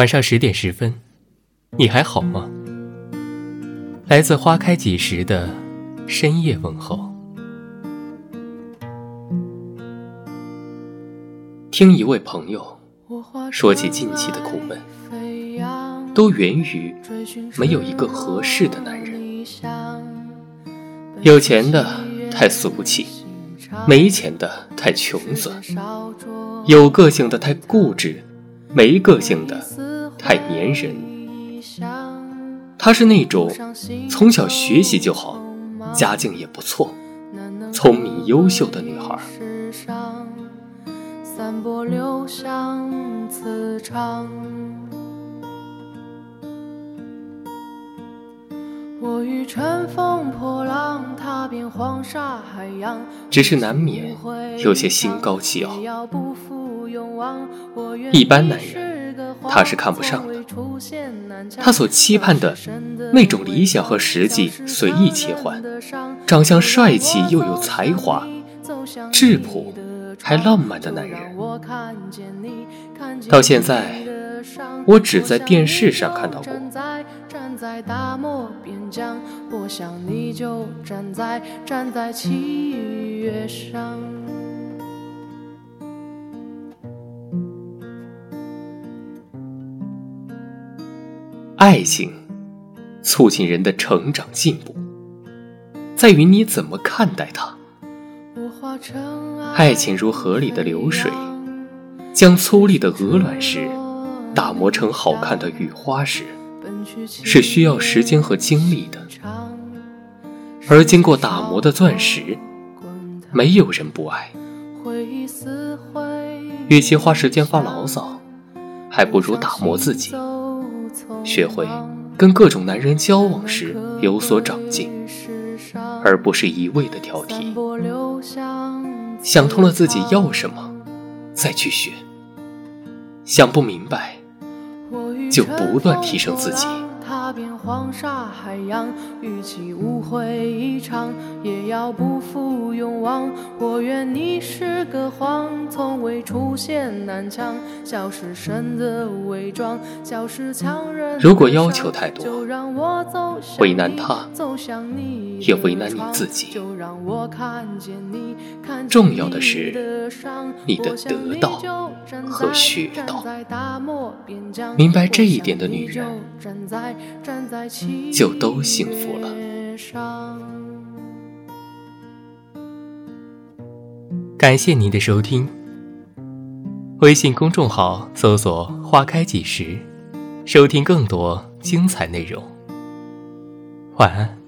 晚上十点十分，你还好吗？来自花开几时的深夜问候。听一位朋友说起近期的苦闷，都源于没有一个合适的男人。有钱的太俗气，没钱的太穷酸，有个性的太固执，没个性的太粘人。她是那种从小学习就好，家境也不错，聪明优秀的女孩。我欲乘风破浪，踏遍黄沙海洋。只是难免有些心高气傲。一般男人他是看不上的，他所期盼的那种理想和实际随意切换，长相帅气又有才华，质朴还浪漫的男人，到现在我只在电视上看到过。爱情促进人的成长进步，在于你怎么看待它。爱情如河里的流水，将粗粝的鹅卵石打磨成好看的雨花石。是需要时间和精力的，而经过打磨的钻石，没有人不爱。与其花时间发牢骚，还不如打磨自己，学会跟各种男人交往时有所长进，而不是一味的挑剔。想通了自己要什么，再去学；想不明白。就不断提升自己。黄沙海洋，与其误会一场，也要不负勇往。我愿你是个谎，从未出现南墙，笑是神的伪装，笑是强忍。如果要求太多，为难他，也为难你自己。重要的是你的得到和学到。明白这一点的女人。就都幸福了。感谢您的收听。微信公众号搜索“花开几时”，收听更多精彩内容。晚安。